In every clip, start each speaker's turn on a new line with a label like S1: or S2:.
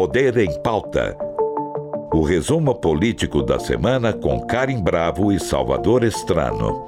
S1: Poder em Pauta. O resumo político da semana com Karim Bravo e Salvador Estrano.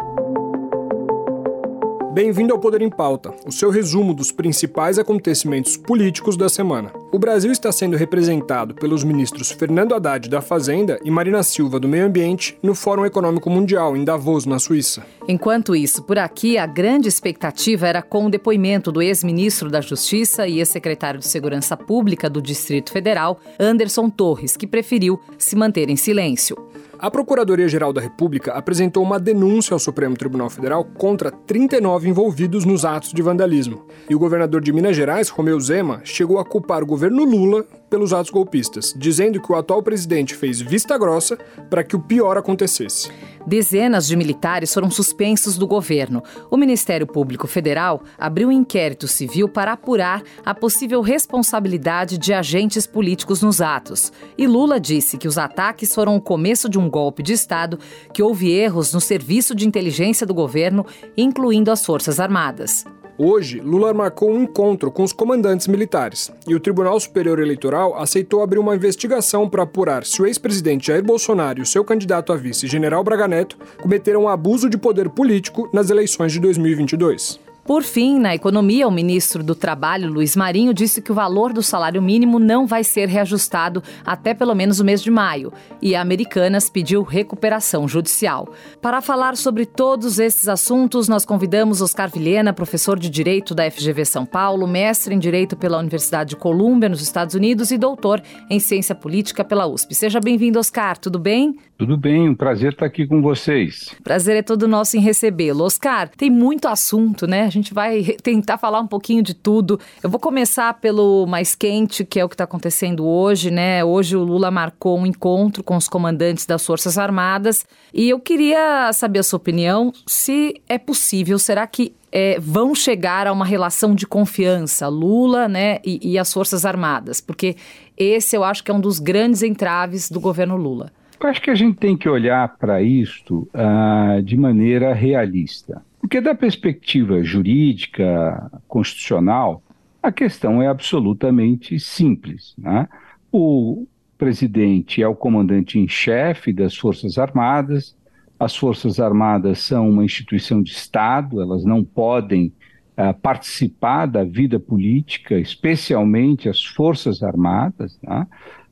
S2: Bem-vindo ao Poder em Pauta, o seu resumo dos principais acontecimentos políticos da semana. O Brasil está sendo representado pelos ministros Fernando Haddad da Fazenda e Marina Silva do Meio Ambiente no Fórum Econômico Mundial em Davos, na Suíça.
S3: Enquanto isso, por aqui, a grande expectativa era com o depoimento do ex-ministro da Justiça e ex-secretário de Segurança Pública do Distrito Federal, Anderson Torres, que preferiu se manter em silêncio.
S2: A Procuradoria-Geral da República apresentou uma denúncia ao Supremo Tribunal Federal contra 39 envolvidos nos atos de vandalismo. E o governador de Minas Gerais, Romeu Zema, chegou a culpar o governo Lula pelos atos golpistas, dizendo que o atual presidente fez vista grossa para que o pior acontecesse.
S3: Dezenas de militares foram suspensos do governo. O Ministério Público Federal abriu um inquérito civil para apurar a possível responsabilidade de agentes políticos nos atos. E Lula disse que os ataques foram o começo de um golpe de Estado, que houve erros no serviço de inteligência do governo, incluindo as Forças Armadas.
S2: Hoje, Lula marcou um encontro com os comandantes militares e o Tribunal Superior Eleitoral aceitou abrir uma investigação para apurar se o ex-presidente Jair Bolsonaro e o seu candidato a vice, General Braga Neto, cometeram abuso de poder político nas eleições de 2022.
S3: Por fim, na economia, o ministro do Trabalho, Luiz Marinho, disse que o valor do salário mínimo não vai ser reajustado até pelo menos o mês de maio. E a Americanas pediu recuperação judicial. Para falar sobre todos esses assuntos, nós convidamos Oscar Vilhena, professor de Direito da FGV São Paulo, mestre em Direito pela Universidade de Colômbia, nos Estados Unidos, e doutor em Ciência Política pela USP. Seja bem-vindo, Oscar. Tudo bem?
S4: Tudo bem, um prazer estar aqui com vocês.
S3: Prazer é todo nosso em recebê-lo. Oscar, tem muito assunto, né? Gente vai tentar falar um pouquinho de tudo. Eu vou começar pelo mais quente, que é o que está acontecendo hoje, né? Hoje o Lula marcou um encontro com os comandantes das Forças Armadas e eu queria saber a sua opinião se é possível, será que é, vão chegar a uma relação de confiança, Lula né, e, e as Forças Armadas? Porque esse eu acho que é um dos grandes entraves do governo Lula.
S4: Eu acho que a gente tem que olhar para isto uh, de maneira realista. Porque, da perspectiva jurídica, constitucional, a questão é absolutamente simples. Né? O presidente é o comandante em chefe das Forças Armadas, as Forças Armadas são uma instituição de Estado, elas não podem uh, participar da vida política, especialmente as Forças Armadas, né?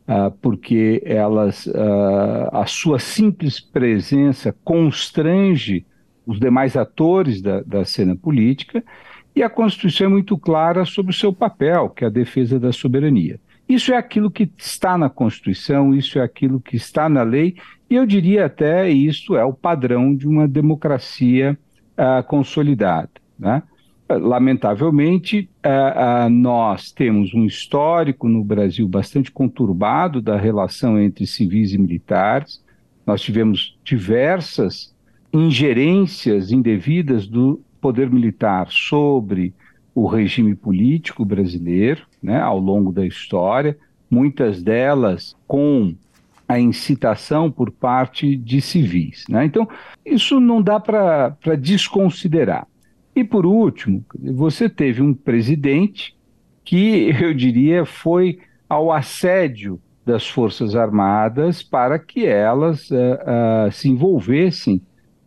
S4: uh, porque elas, uh, a sua simples presença constrange os demais atores da, da cena política, e a Constituição é muito clara sobre o seu papel, que é a defesa da soberania. Isso é aquilo que está na Constituição, isso é aquilo que está na lei, e eu diria até isso é o padrão de uma democracia uh, consolidada. Né? Lamentavelmente, uh, uh, nós temos um histórico no Brasil bastante conturbado da relação entre civis e militares. Nós tivemos diversas ingerências indevidas do poder militar sobre o regime político brasileiro, né, ao longo da história, muitas delas com a incitação por parte de civis. Né? Então, isso não dá para desconsiderar. E, por último, você teve um presidente que, eu diria, foi ao assédio das Forças Armadas para que elas uh, uh, se envolvessem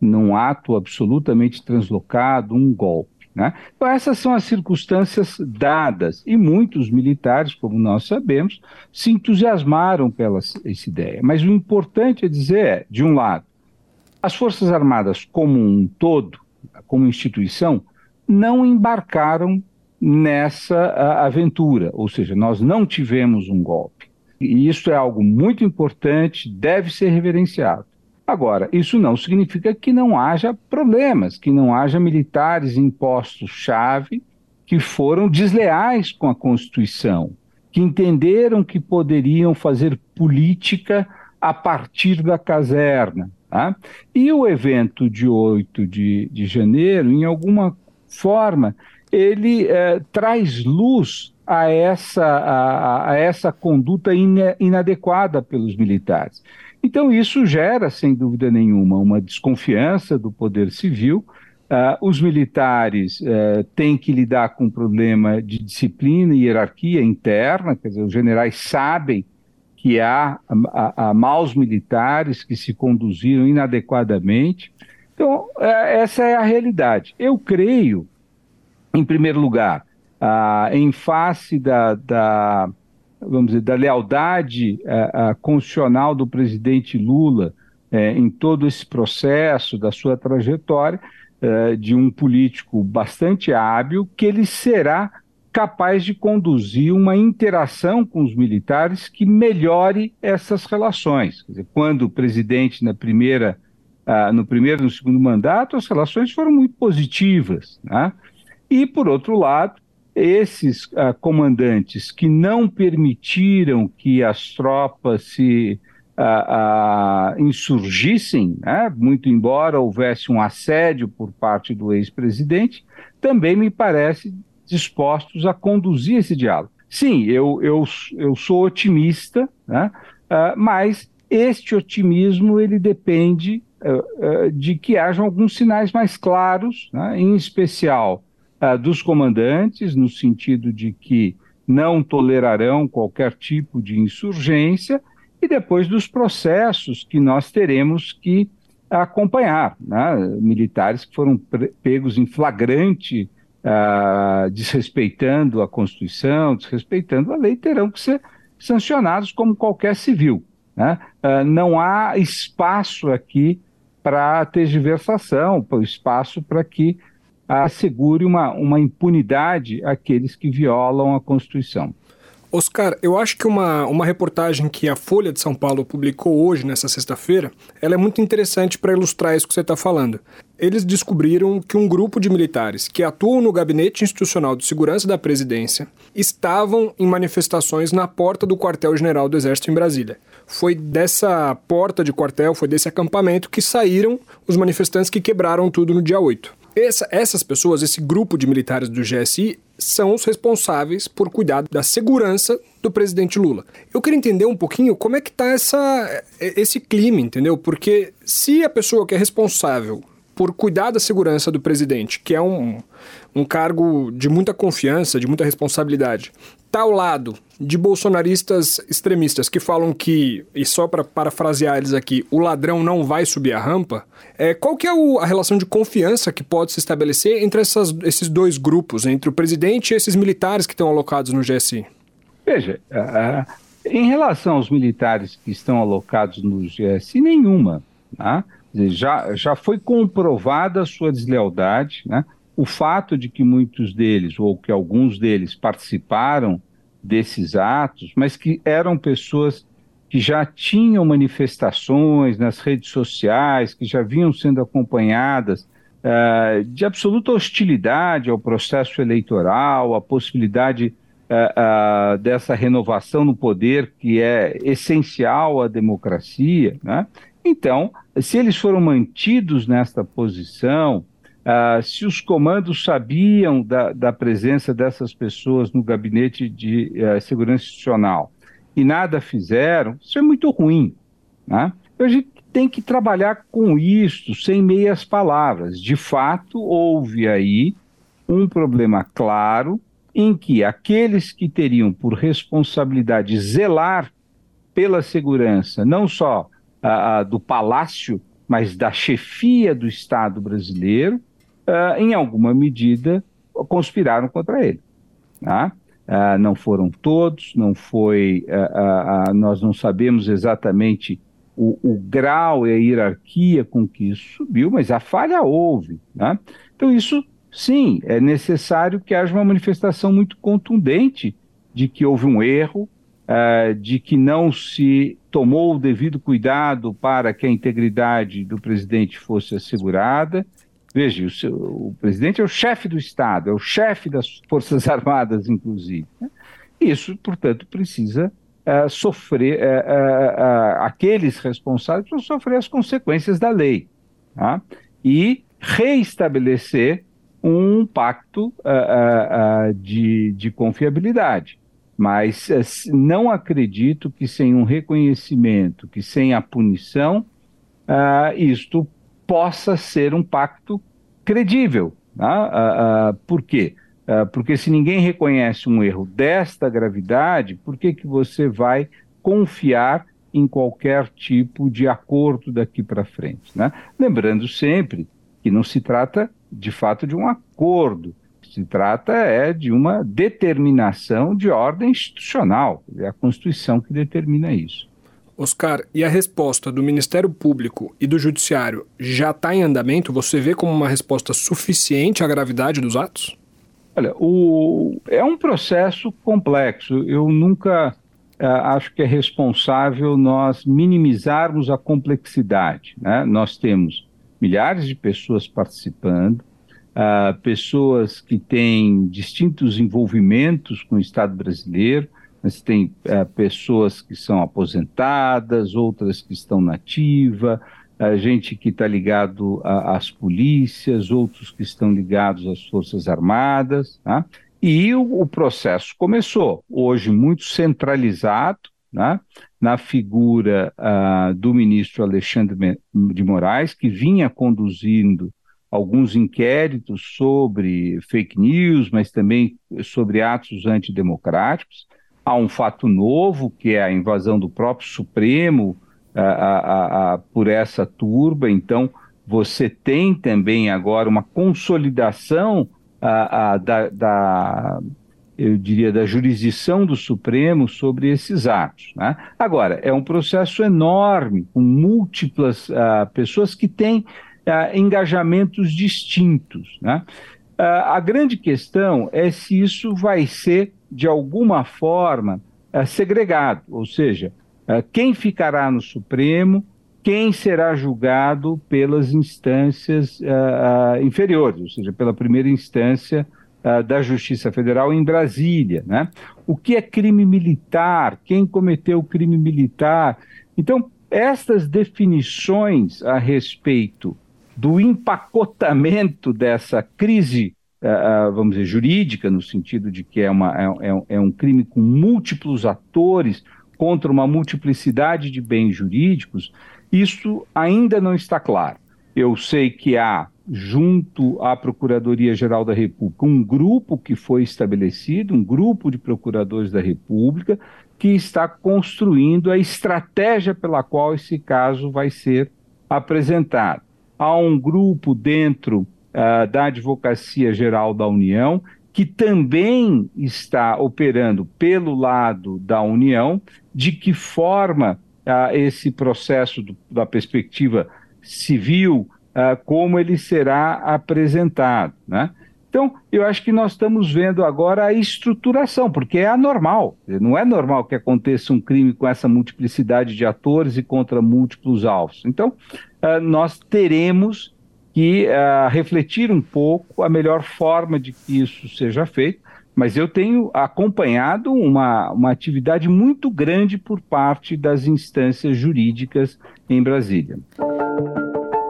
S4: num ato absolutamente translocado, um golpe. Né? Então, essas são as circunstâncias dadas, e muitos militares, como nós sabemos, se entusiasmaram pela essa ideia. Mas o importante é dizer é, de um lado, as Forças Armadas como um todo, como instituição, não embarcaram nessa aventura, ou seja, nós não tivemos um golpe. E isso é algo muito importante, deve ser reverenciado. Agora, isso não significa que não haja problemas, que não haja militares em postos-chave que foram desleais com a Constituição, que entenderam que poderiam fazer política a partir da caserna. Tá? E o evento de 8 de, de janeiro, em alguma forma, ele eh, traz luz a essa, a, a essa conduta inadequada pelos militares. Então, isso gera, sem dúvida nenhuma, uma desconfiança do poder civil os militares uh, têm que lidar com um problema de disciplina e hierarquia interna, quer dizer, os generais sabem que há, há, há maus militares que se conduziram inadequadamente. Então, uh, essa é a realidade. Eu creio, em primeiro lugar, em face da, da, vamos dizer, da lealdade constitucional do presidente Lula em todo esse processo, da sua trajetória, eh, de um político bastante hábil, que ele será capaz de conduzir uma interação com os militares que melhore essas relações. Dizer, quando o presidente, na primeira, no primeiro e no segundo mandato, as relações foram muito positivas. Né? E, por outro lado, esses uh, comandantes que não permitiram que as tropas se uh, uh, insurgissem, né, muito embora houvesse um assédio por parte do ex-presidente, também me parece dispostos a conduzir esse diálogo. Sim, eu, eu, eu sou otimista, né, mas este otimismo ele depende de que hajam alguns sinais mais claros, né, em especial dos comandantes, no sentido de que não tolerarão qualquer tipo de insurgência e depois dos processos que nós teremos que acompanhar, né? militares que foram pegos em flagrante, uh, desrespeitando a Constituição, desrespeitando a lei, terão que ser sancionados como qualquer civil. Né? Uh, não há espaço aqui para tergiversação, espaço para que assegure uma, uma impunidade àqueles que violam a Constituição.
S2: Oscar, eu acho que uma, uma reportagem que a Folha de São Paulo publicou hoje, nessa sexta-feira, ela é muito interessante para ilustrar isso que você está falando. Eles descobriram que um grupo de militares que atuam no Gabinete Institucional de Segurança da Presidência estavam em manifestações na porta do quartel-general do Exército em Brasília. Foi dessa porta de quartel, foi desse acampamento que saíram os manifestantes que quebraram tudo no dia 8. Essa, essas pessoas, esse grupo de militares do GSI, são os responsáveis por cuidar da segurança do presidente Lula. Eu queria entender um pouquinho como é que está esse clima, entendeu? Porque se a pessoa que é responsável por cuidar da segurança do presidente, que é um, um cargo de muita confiança, de muita responsabilidade, está ao lado de bolsonaristas extremistas que falam que, e só para parafrasear eles aqui, o ladrão não vai subir a rampa, é, qual que é o, a relação de confiança que pode se estabelecer entre essas, esses dois grupos, entre o presidente e esses militares que estão alocados no GSI?
S4: Veja, uh, em relação aos militares que estão alocados no GSI, nenhuma. Né? Já, já foi comprovada a sua deslealdade, né? o fato de que muitos deles, ou que alguns deles participaram desses atos, mas que eram pessoas que já tinham manifestações nas redes sociais, que já vinham sendo acompanhadas uh, de absoluta hostilidade ao processo eleitoral, a possibilidade uh, uh, dessa renovação no poder que é essencial à democracia. Né? Então, se eles foram mantidos nesta posição, Uh, se os comandos sabiam da, da, presença dessas pessoas no gabinete de uh, segurança institucional e nada fizeram, isso é muito ruim. Né? Então, a gente tem que trabalhar com isso, sem meias palavras. De fato, houve aí um problema claro em que aqueles que teriam por responsabilidade zelar pela segurança, não só do palácio, mas da chefia do Estado brasileiro, uh, em alguma medida, conspiraram contra ele. Tá? Uh, não foram todos, não foi, uh, nós não sabemos exatamente o, o, grau e a hierarquia com que isso subiu, mas a falha houve. Né? Então, isso, sim, é necessário que haja uma manifestação muito contundente de que houve um erro, uh, de que não se tomou o devido cuidado para que a integridade do presidente fosse assegurada, Veja, o, seu, o presidente é o chefe do Estado, é o chefe das Forças Armadas, inclusive. Né? Isso, portanto, precisa uh, sofrer, uh, uh, aqueles responsáveis precisam sofrer as consequências da lei tá? e reestabelecer um pacto de, de confiabilidade. Mas não acredito que sem um reconhecimento, que sem a punição, isto possa ser um pacto credível. Tá? Uh, uh, por quê? Uh, porque se ninguém reconhece um erro desta gravidade, por que, que você vai confiar em qualquer tipo de acordo daqui para frente? Né? Lembrando sempre que não se trata de fato de um acordo, se trata é de uma determinação de ordem institucional, é a Constituição que determina isso.
S2: Oscar, e a resposta do Ministério Público e do Judiciário já está em andamento? Você vê como uma resposta suficiente à gravidade dos atos?
S4: Olha, o, é um processo complexo. Eu nunca uh, acho que é responsável nós minimizarmos a complexidade. Né? Nós temos milhares de pessoas participando, uh, pessoas que têm distintos envolvimentos com o Estado brasileiro, mas tem é, pessoas que são aposentadas, outras que estão nativa, a gente que está ligado às polícias, outros que estão ligados às Forças Armadas, tá? e o, o, processo começou, hoje muito centralizado, né? na figura uh, do ministro Alexandre de Moraes, que vinha conduzindo alguns inquéritos sobre fake news, mas também sobre atos antidemocráticos. Há um fato novo, que é a invasão do próprio Supremo a, a, a, por essa turba, então você tem também agora uma consolidação da, da, eu diria, da jurisdição do Supremo sobre esses atos. Né? Agora, é um processo enorme, com múltiplas uh, pessoas que têm uh, engajamentos distintos. Né? Uh, a grande questão é se isso vai ser de alguma forma, é, segregado, ou seja, quem ficará no Supremo, quem será julgado pelas instâncias uh, inferiores, ou seja, pela primeira instância uh, da Justiça Federal em Brasília. Né? O que é crime militar? Quem cometeu crime militar? Então, estas definições a respeito do empacotamento dessa crise uh, vamos dizer, jurídica, no sentido de que é, uma, é, é, é um crime com múltiplos atores contra uma multiplicidade de bens jurídicos, isso ainda não está claro. Eu sei que há, junto à Procuradoria-Geral da República, um grupo que foi estabelecido, um grupo de procuradores da República, que está construindo a estratégia pela qual esse caso vai ser apresentado. Há um grupo dentro uh, da Advocacia Geral da União, que também está operando pelo lado da União, de que forma uh, esse processo do, da perspectiva civil, uh, como ele será apresentado, né? Então, eu acho que nós estamos vendo agora a estruturação, porque é anormal. Não é normal que aconteça um crime com essa multiplicidade de atores e contra múltiplos alvos. Então, uh, nós teremos que uh, refletir um pouco a melhor forma de que isso seja feito, mas eu tenho acompanhado uma, uma atividade muito grande por parte das instâncias jurídicas em Brasília.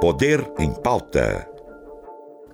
S1: Poder em pauta.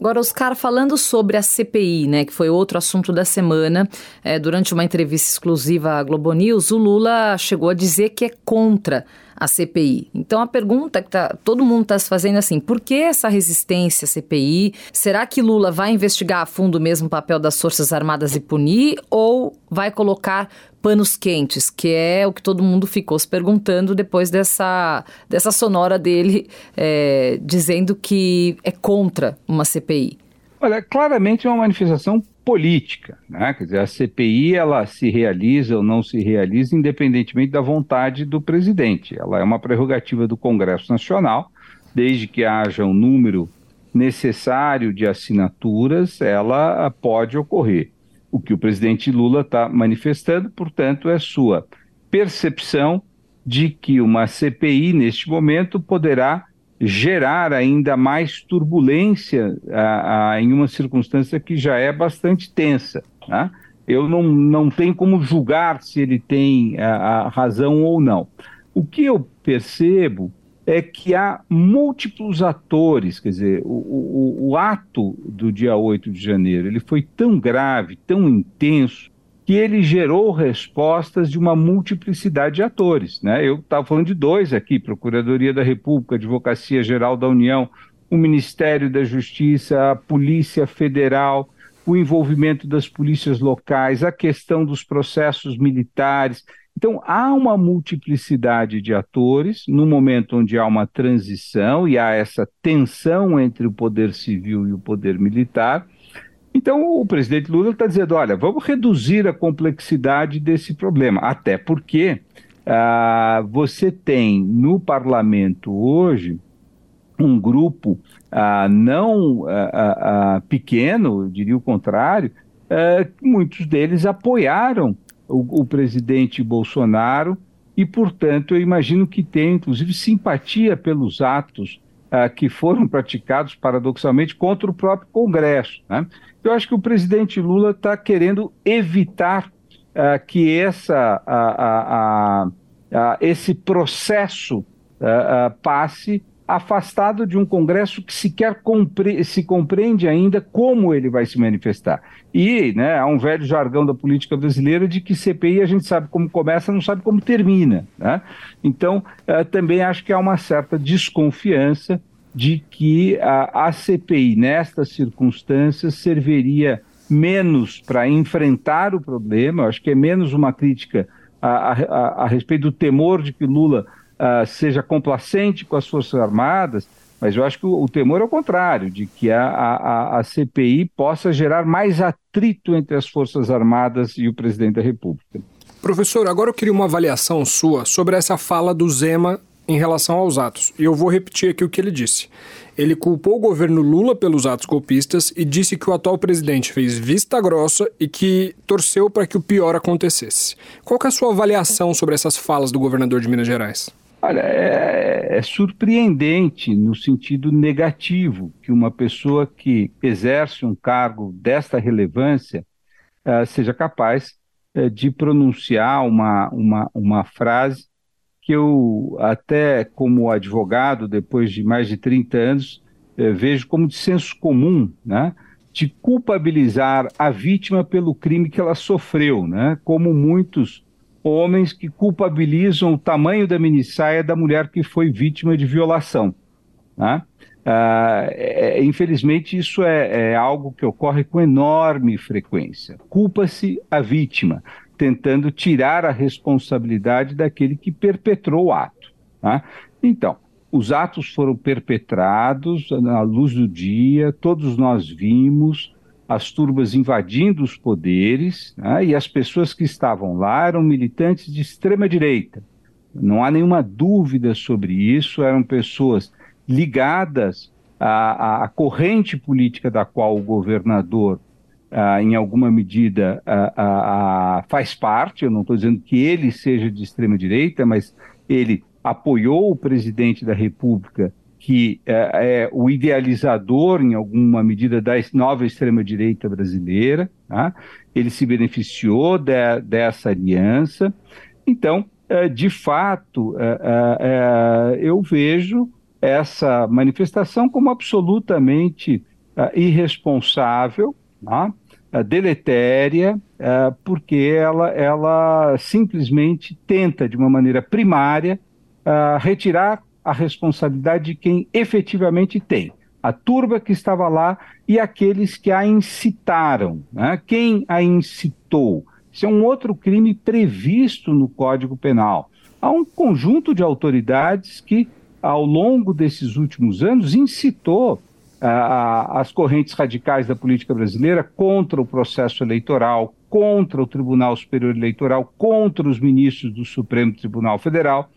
S3: Agora, Oscar, falando sobre a CPI, né, que foi outro assunto da semana, é, durante uma entrevista exclusiva à Globo News, o Lula chegou a dizer que é contra a CPI. Então a pergunta que tá, todo mundo está se fazendo é assim: por que essa resistência à CPI? Será que Lula vai investigar a fundo mesmo o papel das Forças Armadas e punir? Ou vai colocar panos quentes, que é o que todo mundo ficou se perguntando depois dessa, dessa sonora dele é, dizendo que é contra uma CPI?
S4: Olha, claramente é uma manifestação política, né? Quer dizer, a CPI ela se realiza ou não se realiza independentemente da vontade do presidente. Ela é uma prerrogativa do Congresso Nacional, desde que haja um número necessário de assinaturas, ela pode ocorrer. O que o presidente Lula está manifestando, portanto, é sua percepção de que uma CPI, neste momento, poderá gerar ainda mais turbulência a, a, em uma circunstância que já é bastante tensa. Né? Eu não, não tenho como julgar se ele tem a, a razão ou não. O que eu percebo é que há múltiplos atores, quer dizer, o, o, o ato do dia 8 de janeiro ele foi tão grave, tão intenso, que ele gerou respostas de uma multiplicidade de atores. Né? Eu estava falando de dois aqui: Procuradoria da República, Advocacia Geral da União, o Ministério da Justiça, a Polícia Federal, o envolvimento das polícias locais, a questão dos processos militares. Então, há uma multiplicidade de atores no momento onde há uma transição e há essa tensão entre o poder civil e o poder militar. Então, o presidente Lula está dizendo: olha, vamos reduzir a complexidade desse problema, até porque ah, você tem no parlamento hoje um grupo ah, não ah, ah, ah pequeno, diria o contrário, ah, muitos deles apoiaram o, o, presidente Bolsonaro e, portanto, eu imagino que tem, inclusive, simpatia pelos atos que foram praticados, paradoxalmente, contra o próprio Congresso. Né? Eu acho que o presidente Lula está querendo evitar que essa, esse processo passe afastado de um Congresso que sequer compre se compreende ainda como ele vai se manifestar. E né, há um velho jargão da política brasileira de que CPI a gente sabe como começa, não sabe como termina. Né? Então, uh, também acho que há uma certa desconfiança de que a, a CPI, nestas circunstâncias, serviria menos para enfrentar o problema, acho que é menos uma crítica a, a, a respeito do temor de que Lula uh, seja complacente com as Forças Armadas, mas eu acho que o, o temor é o contrário, de que a, a, a, CPI possa gerar mais atrito entre as Forças Armadas e o presidente da República.
S2: Professor, agora eu queria uma avaliação sua sobre essa fala do Zema em relação aos atos. E eu vou repetir aqui o que ele disse. Ele culpou o governo Lula pelos atos golpistas e disse que o atual presidente fez vista grossa e que torceu para que o pior acontecesse. Qual é a sua avaliação sobre essas falas do governador de Minas Gerais?
S4: Olha, é, é, surpreendente no sentido negativo que uma pessoa que exerce um cargo desta relevância uh, seja capaz uh, de pronunciar uma, uma, uma frase que eu, até como advogado, depois de mais de 30 anos, uh, vejo como de senso comum, né? de culpabilizar a vítima pelo crime que ela sofreu, né? como muitos homens que culpabilizam o tamanho da minissaia da mulher que foi vítima de violação. Né? Ah, é, é, infelizmente, isso é, é, algo que ocorre com enorme frequência. Culpa-se a vítima, tentando tirar a responsabilidade daquele que perpetrou o ato. Tá? Então, os atos foram perpetrados à luz do dia, todos nós vimos, as turbas invadindo os poderes, né, e as pessoas que estavam lá eram militantes de extrema direita. Não há nenhuma dúvida sobre isso, eram pessoas ligadas à, à corrente política da qual o governador, ah, em alguma medida, ah, ah, faz parte. Eu não estou dizendo que ele seja de extrema direita, mas ele apoiou o presidente da República que é, é, o idealizador, em alguma medida, da nova extrema-direita brasileira. Tá? Ele se beneficiou de, dessa aliança. Então, é, de fato, é, é, é, eu vejo essa manifestação como absolutamente irresponsável, tá? deletéria, porque ela, ela simplesmente tenta, de uma maneira primária, retirar a responsabilidade de quem efetivamente tem. A turba que estava lá e aqueles que a incitaram. Né? Quem a incitou? Isso é um outro crime previsto no Código Penal. Há um conjunto de autoridades que, ao longo desses últimos anos, incitou as correntes radicais da política brasileira contra o processo eleitoral, contra o Tribunal Superior Eleitoral, contra os ministros do Supremo Tribunal Federal.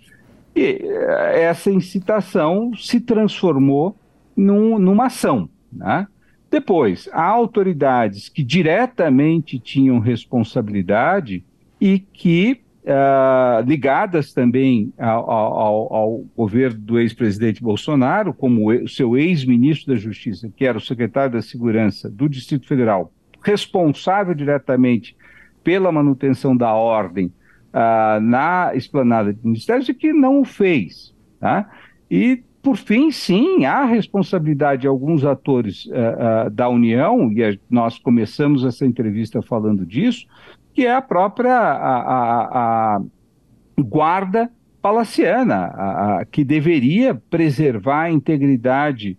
S4: E eh, essa incitação se transformou num, numa ação. Né? Depois, há autoridades que diretamente tinham responsabilidade e que, uh, ligadas também ao, ao, ao governo do ex-presidente Bolsonaro, como o seu ex-ministro da Justiça, que era o secretário da Segurança do Distrito Federal, responsável diretamente pela manutenção da ordem ah, na esplanada de ministérios e que não o fez. Tá? E, por fim, sim, há responsabilidade de alguns atores ah, ah, da União, e a, nós começamos essa entrevista falando disso, que é a própria a, a, guarda palaciana, que deveria preservar a integridade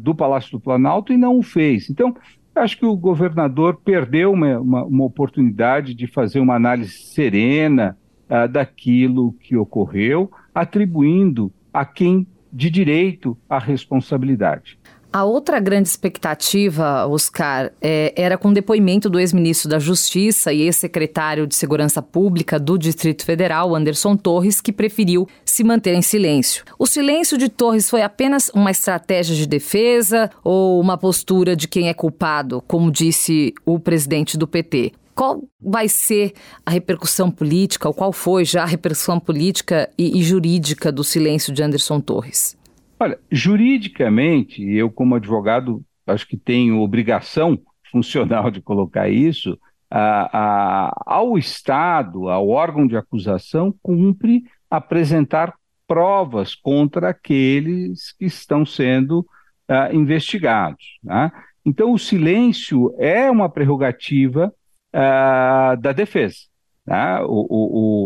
S4: do Palácio do Planalto e não o fez. Então, acho que o governador perdeu uma, uma, uma oportunidade de fazer uma análise serena uh, daquilo que ocorreu, atribuindo a quem de direito a responsabilidade.
S3: A outra grande expectativa, Oscar, é, era com o depoimento do ex-ministro da Justiça e ex-secretário de Segurança Pública do Distrito Federal, Anderson Torres, que preferiu se manter em silêncio. O silêncio de Torres foi apenas uma estratégia de defesa ou uma postura de quem é culpado, como disse o presidente do PT? Qual vai ser a repercussão política, ou qual foi já a repercussão política e, e jurídica do silêncio de Anderson Torres?
S4: Olha, juridicamente, eu como advogado acho que tenho obrigação funcional de colocar isso, a, a, ao Estado, ao órgão de acusação, cumpre apresentar provas contra aqueles que estão sendo uh, investigados. Né? Então, o silêncio é uma prerrogativa uh, da defesa. Né? O,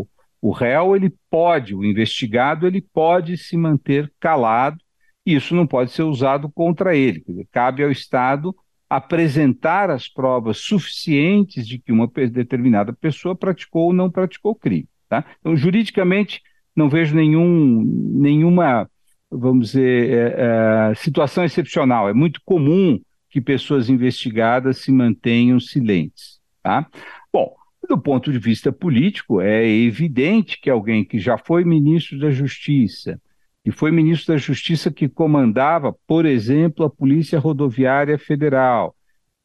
S4: o, o réu ele pode, o investigado ele pode se manter calado e isso não pode ser usado contra ele. Dizer, cabe ao Estado apresentar as provas suficientes de que uma determinada pessoa praticou ou não praticou crime. Tá? Então, juridicamente, não vejo nenhum, nenhuma, vamos dizer, é, é, situação excepcional. É muito comum que pessoas investigadas se mantenham silentes. Tá? Bom, do ponto de vista político, é evidente que alguém que já foi ministro da Justiça, e foi ministro da Justiça que comandava, por exemplo, a Polícia Rodoviária Federal,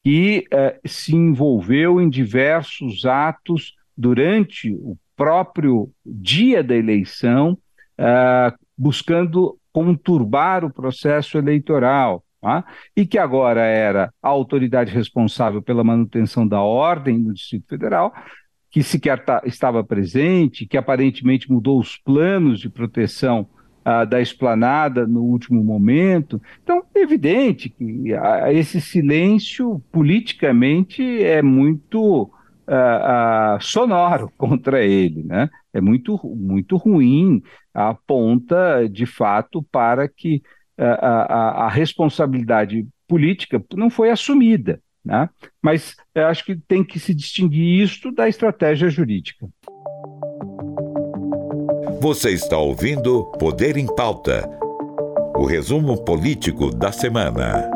S4: que eh, se envolveu em diversos atos durante o próprio dia da eleição, eh, buscando conturbar o processo eleitoral, tá? e que agora era a autoridade responsável pela manutenção da ordem no Distrito Federal, que sequer tá, estava presente, que aparentemente mudou os planos de proteção ah, da esplanada no último momento. Então, é evidente que ah, esse silêncio politicamente é muito ah, sonoro contra ele, né? É muito, muito ruim, aponta de fato para que a, a, a responsabilidade política não foi assumida. Né? Mas eu acho que tem que se distinguir isto da estratégia jurídica.
S1: Você está ouvindo Poder em Pauta o resumo político da semana.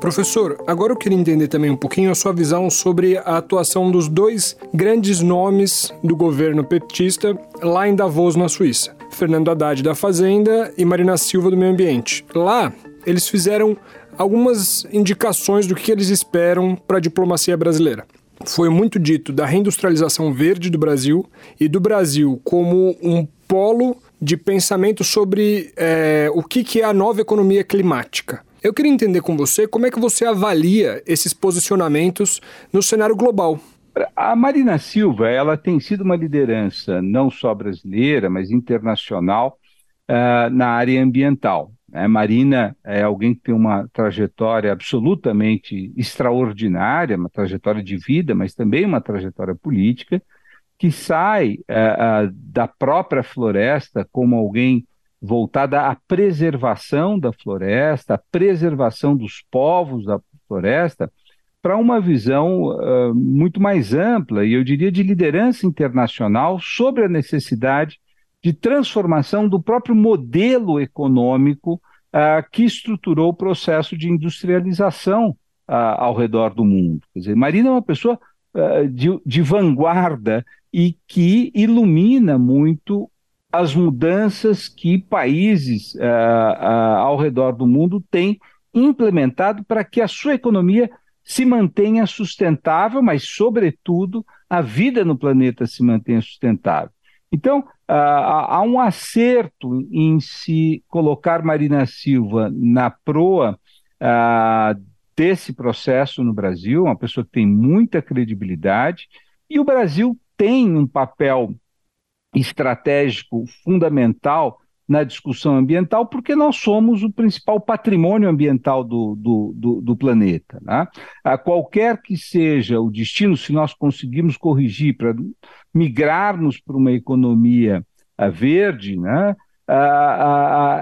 S2: Professor, agora eu queria entender também um pouquinho a sua visão sobre a atuação dos dois grandes nomes do governo petista lá em Davos, na Suíça. Fernando Haddad da Fazenda e Marina Silva do Meio Ambiente. Lá, eles fizeram algumas indicações do que eles esperam para a diplomacia brasileira. Foi muito dito da reindustrialização verde do Brasil e do Brasil como um polo de pensamento sobre é, o que, que é a nova economia climática. Eu queria entender com você como é que você avalia esses posicionamentos no cenário global.
S4: A Marina Silva, ela tem sido uma liderança não só brasileira, mas internacional uh, na área ambiental. A Marina é alguém que tem uma trajetória absolutamente extraordinária, uma trajetória de vida, mas também uma trajetória política, que sai uh, uh, da própria floresta como alguém voltada à preservação da floresta, à preservação dos povos da floresta, para uma visão uh, muito mais ampla e eu diria de liderança internacional sobre a necessidade de transformação do próprio modelo econômico uh, que estruturou o processo de industrialização uh, ao redor do mundo. Quer dizer, Marina é uma pessoa de, de vanguarda e que ilumina muito as mudanças que países ao redor do mundo têm implementado para que a sua economia se mantenha sustentável, mas, sobretudo, a vida no planeta se mantenha sustentável. Então, há um acerto em se colocar Marina Silva na proa desse processo no Brasil, uma pessoa que tem muita credibilidade, e o Brasil tem um papel estratégico fundamental na discussão ambiental, porque nós somos o principal patrimônio ambiental do, do, do, do planeta. Né? A qualquer que seja o destino, se nós conseguirmos corrigir para migrarmos para uma economia uh, verde, né?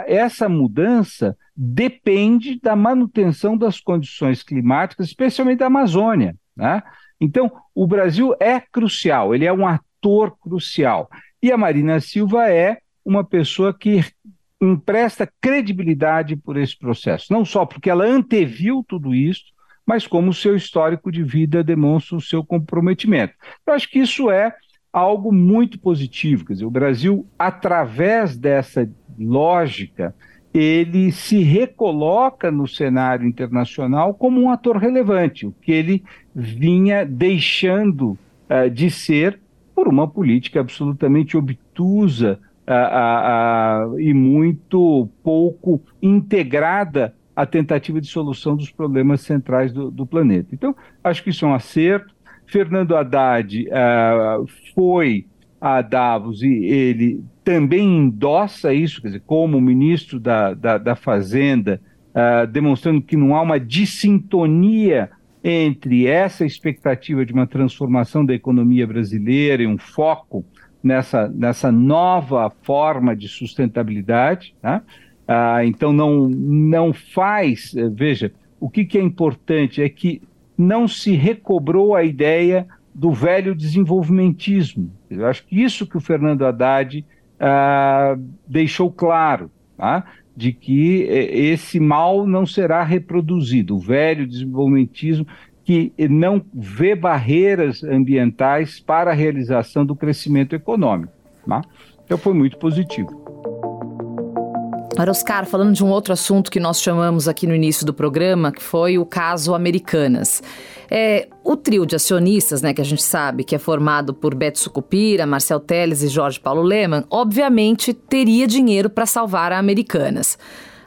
S4: essa mudança depende da manutenção das condições climáticas, especialmente da Amazônia. Né? Então, o Brasil é crucial, ele é um ator crucial. E a Marina Silva é uma pessoa que empresta credibilidade por esse processo, não só porque ela anteviu tudo isso, mas como o seu histórico de vida demonstra o seu comprometimento. Eu acho que isso é algo muito positivo. Quer dizer, o Brasil, através dessa lógica, ele se recoloca no cenário internacional como um ator relevante, o que ele vinha deixando uh, de ser por uma política absolutamente obtusa e muito pouco integrada à tentativa de solução dos problemas centrais do, do planeta. Então, acho que isso é um acerto. Fernando Haddad uh, foi a Davos e ele também endossa isso, quer dizer, como ministro da, da, da Fazenda, uh, demonstrando que não há uma dissintonia entre essa expectativa de uma transformação da economia brasileira e um foco nessa, nessa nova forma de sustentabilidade. Né? Uh, então, não, não faz, eh, veja, o que, que é importante é que não se recobrou a ideia do velho desenvolvimentismo. Eu acho que isso que o Fernando Haddad ah, deixou claro, tá? de que eh, esse mal não será reproduzido. O velho desenvolvimentismo que não vê barreiras ambientais para a realização do crescimento econômico. Tá? Então foi muito positivo.
S3: Agora, Oscar, falando de um outro assunto que nós chamamos aqui no início do programa, que foi o caso Americanas. É, o trio de acionistas, né, que a gente sabe que é formado por Beto Sucupira, Marcel Teles e Jorge Paulo Leman, obviamente teria dinheiro para salvar a Americanas.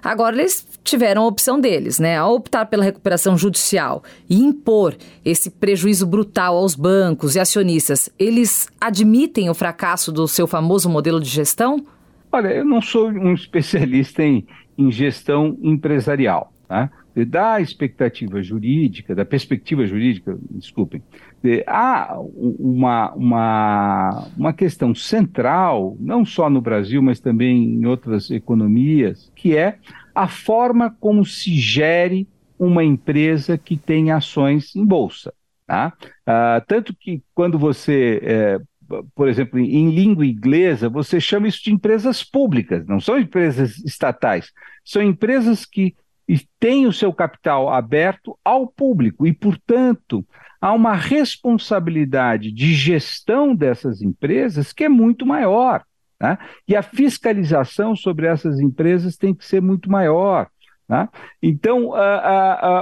S3: Agora eles tiveram a opção deles, né? Ao optar pela recuperação judicial e impor esse prejuízo brutal aos bancos e acionistas, eles admitem o fracasso do seu famoso modelo de gestão?
S4: Olha, eu não sou um especialista em, em gestão empresarial. Tá? Da expectativa jurídica, da perspectiva jurídica, desculpem, há uma, uma, uma questão central, não só no Brasil, mas também em outras economias, que é a forma como se gere uma empresa que tem ações em bolsa. Tá? Ah, tanto que quando você é, por exemplo, em língua inglesa, você chama isso de empresas públicas, não são empresas estatais, são empresas que têm o seu capital aberto ao público e, portanto, há uma responsabilidade de gestão dessas empresas que é muito maior. Né? E a fiscalização sobre essas empresas tem que ser muito maior. Né? Então,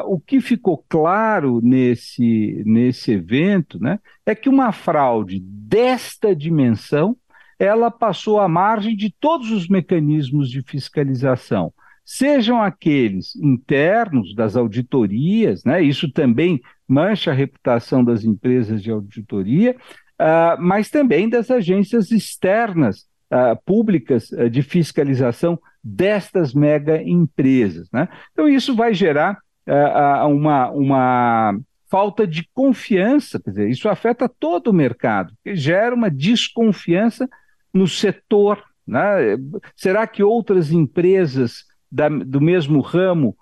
S4: o que ficou claro nesse, nesse evento né, é que uma fraude desta dimensão ela passou à margem de todos os mecanismos de fiscalização, sejam aqueles internos das auditorias, né, isso também mancha a reputação das empresas de auditoria, uh, mas também das agências externas uh, públicas uh, de fiscalização destas mega empresas. Né? Então, isso vai gerar uh, uma, uma falta de confiança, quer dizer, isso afeta todo o mercado, gera uma desconfiança no setor. Né? Será que outras empresas da, do mesmo ramo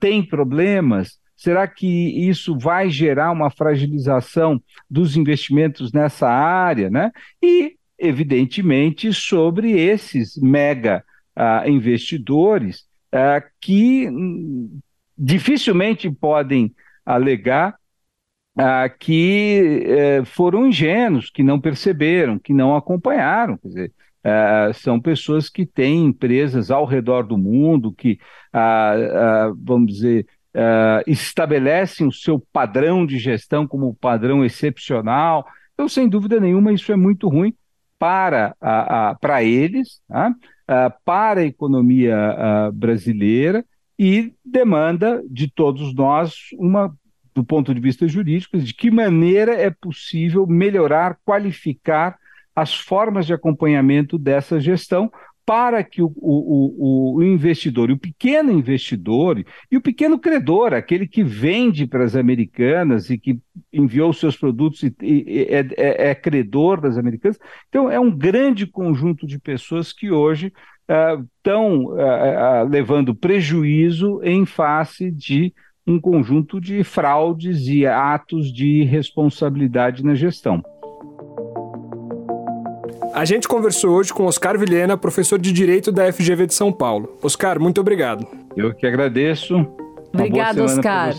S4: têm problemas? Será que isso vai gerar uma fragilização dos investimentos nessa área? Né? E, evidentemente, sobre esses mega uh, investidores uh, que hum, dificilmente podem alegar uh, que eh, foram ingênuos, que não perceberam, que não acompanharam. Quer dizer, Uh, são pessoas que têm empresas ao redor do mundo, que, uh, uh, vamos dizer, estabelecem o seu padrão de gestão como padrão excepcional. Então, sem dúvida nenhuma, isso é muito ruim para, para eles, tá? uh, para a economia uh, brasileira e demanda de todos nós uma do ponto de vista jurídico, de que maneira é possível melhorar, qualificar as formas de acompanhamento dessa gestão, para que o, o, o, investidor, o pequeno investidor e o pequeno credor, aquele que vende para as americanas e que enviou seus produtos e, e é, é, é, credor das americanas. Então, é um grande conjunto de pessoas que hoje estão uh, uh, uh, levando prejuízo em face de um conjunto de fraudes e atos de responsabilidade na gestão.
S2: A gente conversou hoje com Oscar Vilhena, professor de Direito da FGV de São Paulo. Oscar, muito obrigado.
S4: Eu que agradeço.
S3: Obrigado, Oscar.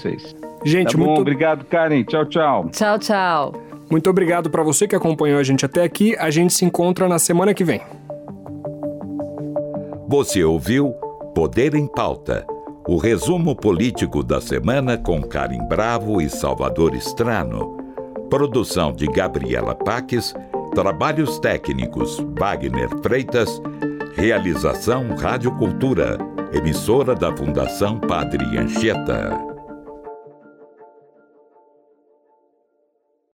S2: Gente,
S4: tá
S2: bom, muito
S4: obrigado, Karen. Tchau, tchau.
S3: Tchau, tchau.
S2: Muito obrigado para você que acompanhou a gente até aqui. A gente se encontra na semana que vem.
S1: Você ouviu Poder em Pauta, o resumo político da semana com Karen Bravo e Salvador Estrano. Produção de Gabriela Paques Trabalhos técnicos Wagner Freitas. Realização Rádio Cultura, emissora da Fundação Padre Anchieta.